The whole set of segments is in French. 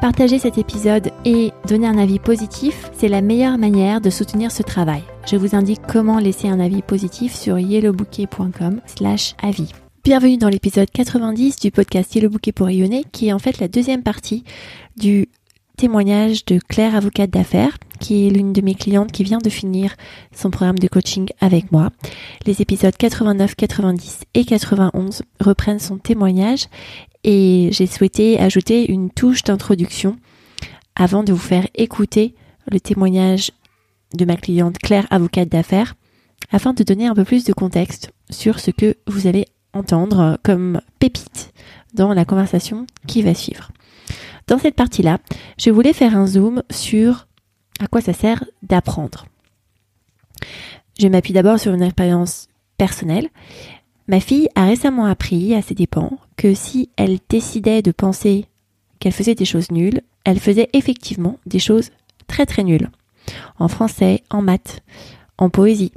Partager cet épisode et donner un avis positif, c'est la meilleure manière de soutenir ce travail. Je vous indique comment laisser un avis positif sur yellowbouquet.com slash avis. Bienvenue dans l'épisode 90 du podcast Yellow Bouquet pour rayonner, qui est en fait la deuxième partie du témoignage de Claire, avocate d'affaires, qui est l'une de mes clientes qui vient de finir son programme de coaching avec moi. Les épisodes 89, 90 et 91 reprennent son témoignage et j'ai souhaité ajouter une touche d'introduction avant de vous faire écouter le témoignage de ma cliente Claire, avocate d'affaires, afin de donner un peu plus de contexte sur ce que vous allez entendre comme pépite dans la conversation qui va suivre. Dans cette partie-là, je voulais faire un zoom sur à quoi ça sert d'apprendre. Je m'appuie d'abord sur une expérience personnelle. Ma fille a récemment appris à ses dépens que si elle décidait de penser qu'elle faisait des choses nulles, elle faisait effectivement des choses très très nulles. En français, en maths, en poésie.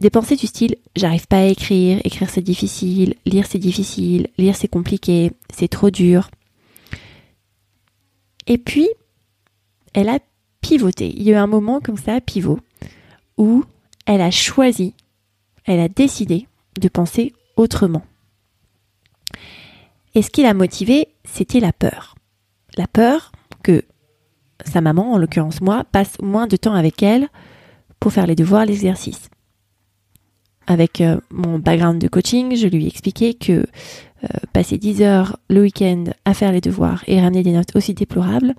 Des pensées du style j'arrive pas à écrire, écrire c'est difficile, lire c'est difficile, lire c'est compliqué, c'est trop dur. Et puis, elle a pivoté. Il y a eu un moment comme ça, pivot, où elle a choisi, elle a décidé de penser autrement. Et ce qui l'a motivée, c'était la peur. La peur que sa maman, en l'occurrence moi, passe moins de temps avec elle pour faire les devoirs, l'exercice. Avec euh, mon background de coaching, je lui ai expliqué que euh, passer 10 heures le week-end à faire les devoirs et ramener des notes aussi déplorables,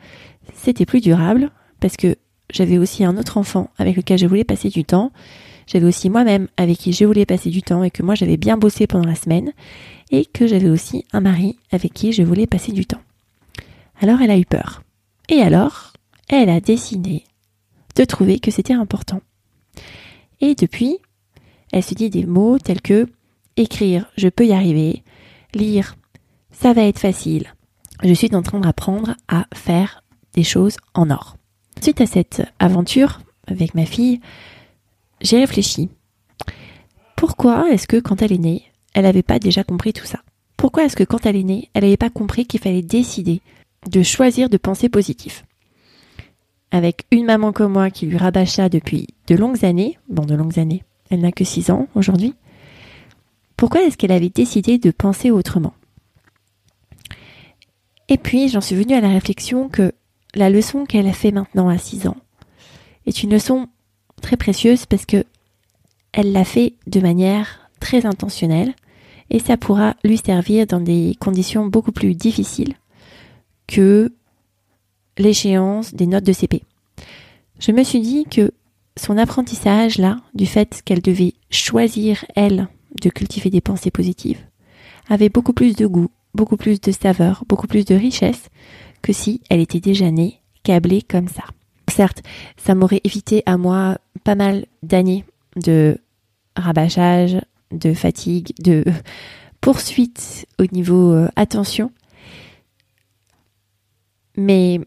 c'était plus durable parce que j'avais aussi un autre enfant avec lequel je voulais passer du temps j'avais aussi moi-même avec qui je voulais passer du temps et que moi j'avais bien bossé pendant la semaine et que j'avais aussi un mari avec qui je voulais passer du temps. Alors elle a eu peur. Et alors, elle a décidé de trouver que c'était important. Et depuis, elle se dit des mots tels que écrire, je peux y arriver, lire, ça va être facile. Je suis en train d'apprendre à faire des choses en or. Suite à cette aventure avec ma fille, j'ai réfléchi. Pourquoi est-ce que quand elle est née, elle n'avait pas déjà compris tout ça? Pourquoi est-ce que quand elle est née, elle n'avait pas compris qu'il fallait décider de choisir de penser positif? Avec une maman comme moi qui lui rabâcha depuis de longues années, bon de longues années, elle n'a que 6 ans aujourd'hui, pourquoi est-ce qu'elle avait décidé de penser autrement? Et puis j'en suis venue à la réflexion que la leçon qu'elle a fait maintenant à 6 ans est une leçon très précieuse parce que elle l'a fait de manière très intentionnelle et ça pourra lui servir dans des conditions beaucoup plus difficiles que l'échéance des notes de CP. Je me suis dit que son apprentissage là, du fait qu'elle devait choisir elle de cultiver des pensées positives, avait beaucoup plus de goût, beaucoup plus de saveur, beaucoup plus de richesse que si elle était déjà née câblée comme ça. Certes, ça m'aurait évité à moi pas mal d'années de rabâchage, de fatigue, de poursuite au niveau euh, attention. Mais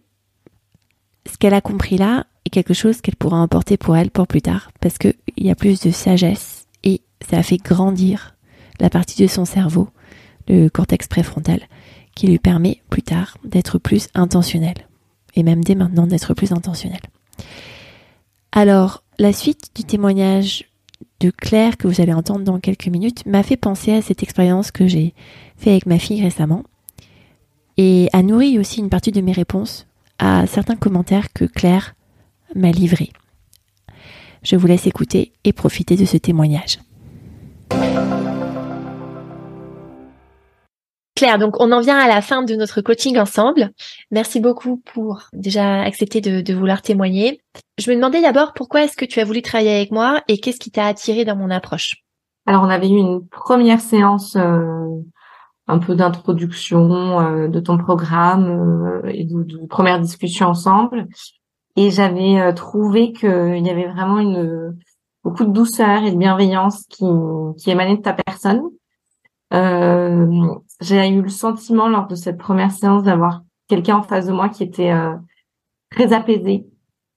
ce qu'elle a compris là est quelque chose qu'elle pourra emporter pour elle pour plus tard, parce qu'il y a plus de sagesse et ça a fait grandir la partie de son cerveau, le cortex préfrontal, qui lui permet plus tard d'être plus intentionnel, et même dès maintenant d'être plus intentionnel. Alors, la suite du témoignage de Claire que vous allez entendre dans quelques minutes m'a fait penser à cette expérience que j'ai fait avec ma fille récemment et a nourri aussi une partie de mes réponses à certains commentaires que Claire m'a livrés. Je vous laisse écouter et profiter de ce témoignage. Claire, donc on en vient à la fin de notre coaching ensemble. Merci beaucoup pour déjà accepter de, vouloir témoigner. Je me demandais d'abord pourquoi est-ce que tu as voulu travailler avec moi et qu'est-ce qui t'a attiré dans mon approche? Alors on avait eu une première séance euh, un peu d'introduction de ton programme et de, de premières discussions ensemble. Et j'avais trouvé qu'il y avait vraiment une beaucoup de douceur et de bienveillance qui, qui émanait de ta personne. Euh, j'ai eu le sentiment lors de cette première séance d'avoir quelqu'un en face de moi qui était euh, très apaisé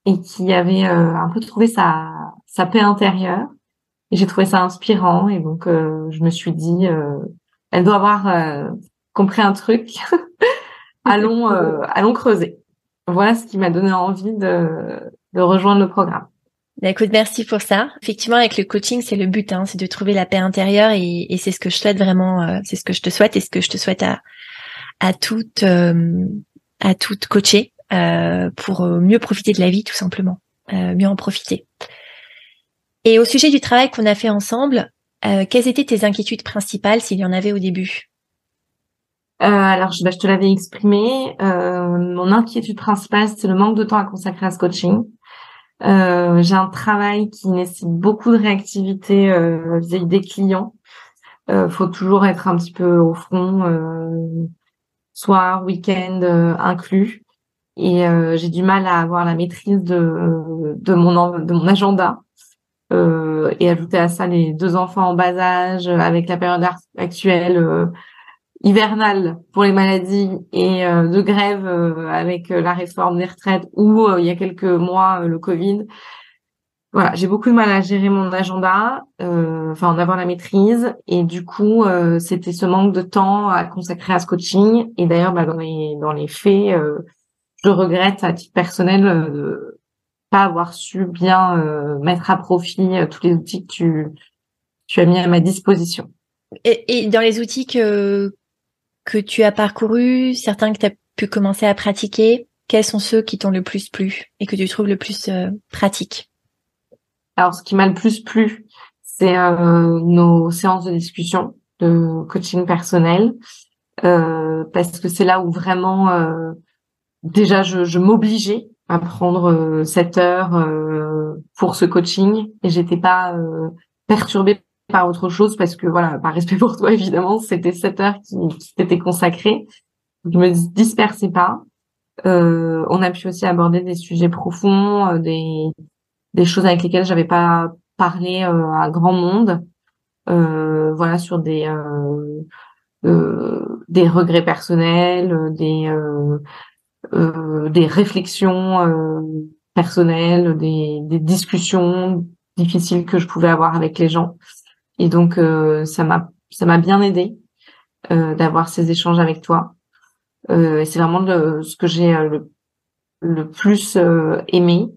et qui avait euh, un peu trouvé sa, sa paix intérieure. Et j'ai trouvé ça inspirant et donc euh, je me suis dit, elle doit avoir compris un truc. allons, allons creuser. Voilà ce qui m'a donné envie de, de rejoindre le programme. Bah, écoute, merci pour ça. Effectivement, avec le coaching, c'est le but, hein, c'est de trouver la paix intérieure et, et c'est ce que je souhaite vraiment, euh, c'est ce que je te souhaite et ce que je te souhaite à à toute euh, à toute coacher euh, pour mieux profiter de la vie, tout simplement, mieux en profiter. Et au sujet du travail qu'on a fait ensemble, quelles étaient tes inquiétudes principales s'il y en avait au début? Alors, je, bah, je te l'avais exprimé. mon inquiétude principale, c'est le manque de temps à consacrer à ce coaching. Euh, j'ai un travail qui nécessite beaucoup de réactivité euh, vis-à-vis des clients. Euh, faut toujours être un petit peu au front, euh, soir, week-end euh, inclus. Et euh, j'ai du mal à avoir la maîtrise de, de, mon, de mon agenda. et ajouter à ça les deux enfants en bas âge, avec la période actuelle, hivernale pour les maladies et euh, de grève euh, avec euh, la réforme des retraites ou il y a quelques mois le Covid. Voilà, j'ai beaucoup de mal à gérer mon agenda, enfin en avoir la maîtrise et du coup c'était ce manque de temps à consacrer à ce coaching et d'ailleurs bah, dans les dans les faits je regrette à titre personnel de pas avoir su bien mettre à profit tous les outils que tu tu as mis à ma disposition. Et, et dans les outils que que tu as parcouru, certains que tu as pu commencer à pratiquer, quels sont ceux qui t'ont le plus plu et que tu trouves le plus euh, pratique? Alors, ce qui m'a le plus plu, c'est euh, nos séances de discussion, de coaching personnel, euh, parce que c'est là où vraiment, euh, déjà, je, je m'obligeais à prendre cette heure pour ce coaching et j'étais pas perturbée par autre chose parce que voilà, par respect pour toi évidemment, c'était cette heure qui, qui t'était consacrée. Je me dispersais pas. Euh, on a pu aussi aborder des sujets profonds, euh, des des choses avec lesquelles j'avais pas parlé euh, à grand monde. Euh, voilà sur des des regrets personnels, des des réflexions personnelles, des, des discussions difficiles que je pouvais avoir avec les gens. Et donc euh, ça m'a ça m'a bien aidé euh, d'avoir ces échanges avec toi. Euh, et c'est vraiment le, ce que j'ai le, le plus aimé.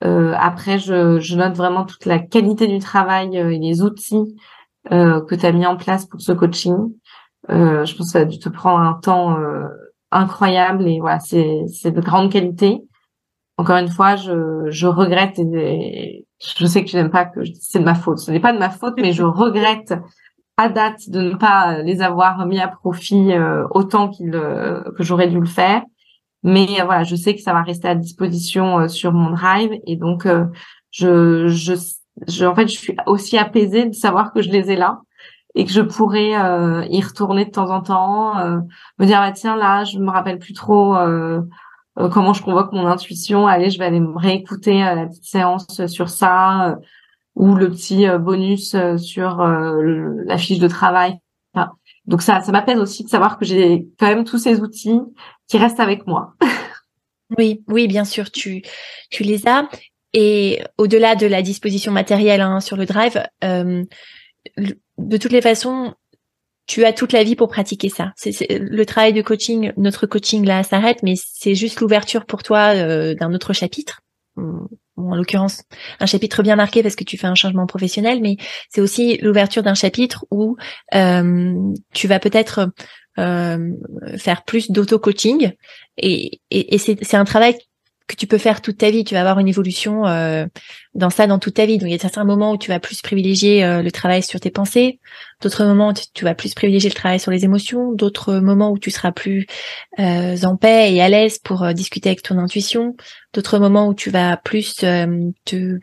après, je, je note vraiment toute la qualité du travail et les outils que tu as mis en place pour ce coaching. je pense que ça a dû te prendre un temps incroyable et voilà, c'est c'est de grande qualité. Encore une fois, je, je regrette et, je sais que tu n'aimes pas que c'est de ma faute. Ce n'est pas de ma faute, mais je regrette à date de ne pas les avoir mis à profit euh, autant qu'il euh, que j'aurais dû le faire. Mais euh, voilà, je sais que ça va rester à disposition sur mon drive et donc je, je, je, en fait, je suis aussi apaisée de savoir que je les ai là et que je pourrais y retourner de temps en temps, me dire bah tiens là, je me rappelle plus trop euh, comment je convoque mon intuition. Allez, je vais aller me réécouter euh, la petite séance sur ça euh, ou le petit bonus sur la fiche de travail. donc ça, ça m'appelle aussi de savoir que j'ai quand même tous ces outils qui restent avec moi. oui, oui, bien sûr, tu tu les as. Et au-delà de la disposition matérielle hein, sur le drive, euh, de toutes les façons, tu as toute la vie pour pratiquer ça. Le travail de coaching, notre coaching là s'arrête, mais c'est juste l'ouverture pour toi euh, d'un autre chapitre. en l'occurrence, un chapitre bien marqué parce que tu fais un changement professionnel, mais c'est aussi l'ouverture d'un chapitre où euh, tu vas peut-être euh, faire plus d'auto-coaching et c'est un travail que tu peux faire toute ta vie. Tu vas avoir une évolution euh, dans ça dans toute ta vie. Donc il y a certains moments où tu vas plus privilégier euh, le travail sur tes pensées, d'autres moments où tu vas plus privilégier le travail sur les émotions, d'autres moments où tu seras plus euh, en paix et à l'aise pour discuter avec ton intuition, d'autres moments où tu vas plus te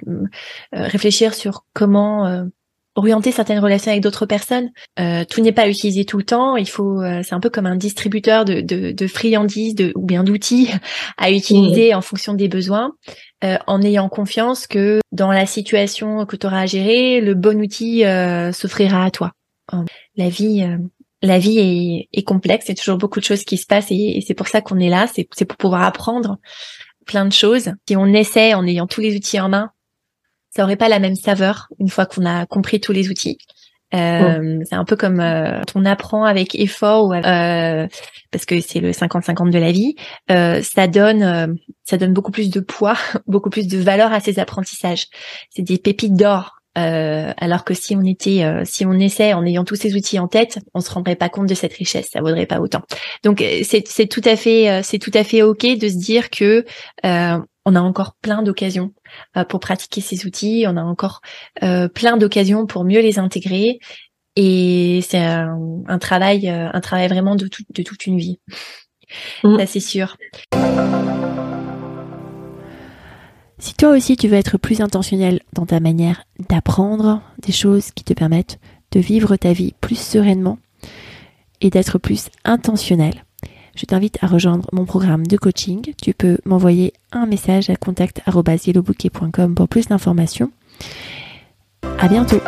réfléchir sur comment orienter certaines relations avec d'autres personnes. Euh, tout n'est pas utilisé tout le temps. Il faut, euh, c'est un peu comme un distributeur de, de, de friandises de, ou bien d'outils à utiliser en fonction des besoins, euh, en ayant confiance que dans la situation que tu auras à gérer, le bon outil s'offrira à toi. La vie, la vie est, est complexe. Il y a toujours beaucoup de choses qui se passent et, et c'est pour ça qu'on est là. C'est, c'est pour pouvoir apprendre plein de choses. Si on essaie en ayant tous les outils en main, ça aurait pas la même saveur une fois qu'on a compris tous les outils. Euh, C'est un peu comme euh, on apprend avec effort ou euh, parce que c'est le 50-50 de la vie. Euh, ça donne euh, ça donne beaucoup plus de poids, beaucoup plus de valeur à ces apprentissages. C'est des pépites d'or. Euh, alors que si on était, si on essaie en ayant tous ces outils en tête, on se rendrait pas compte de cette richesse, ça vaudrait pas autant. Donc c'est, c'est tout à fait, c'est tout à fait ok de se dire que on a encore plein d'occasions euh, pour pratiquer ces outils, on a encore euh, plein d'occasions pour mieux les intégrer et c'est un, travail euh, un travail vraiment de, de toute une vie. Mmh. Ça c'est sûr. Si toi aussi tu veux être plus intentionnel dans ta manière d'apprendre des choses qui te permettent de vivre ta vie plus sereinement et d'être plus intentionnel, je t'invite à rejoindre mon programme de coaching. Tu peux m'envoyer un message à contact.yellowbouquet.com pour plus d'informations. À bientôt!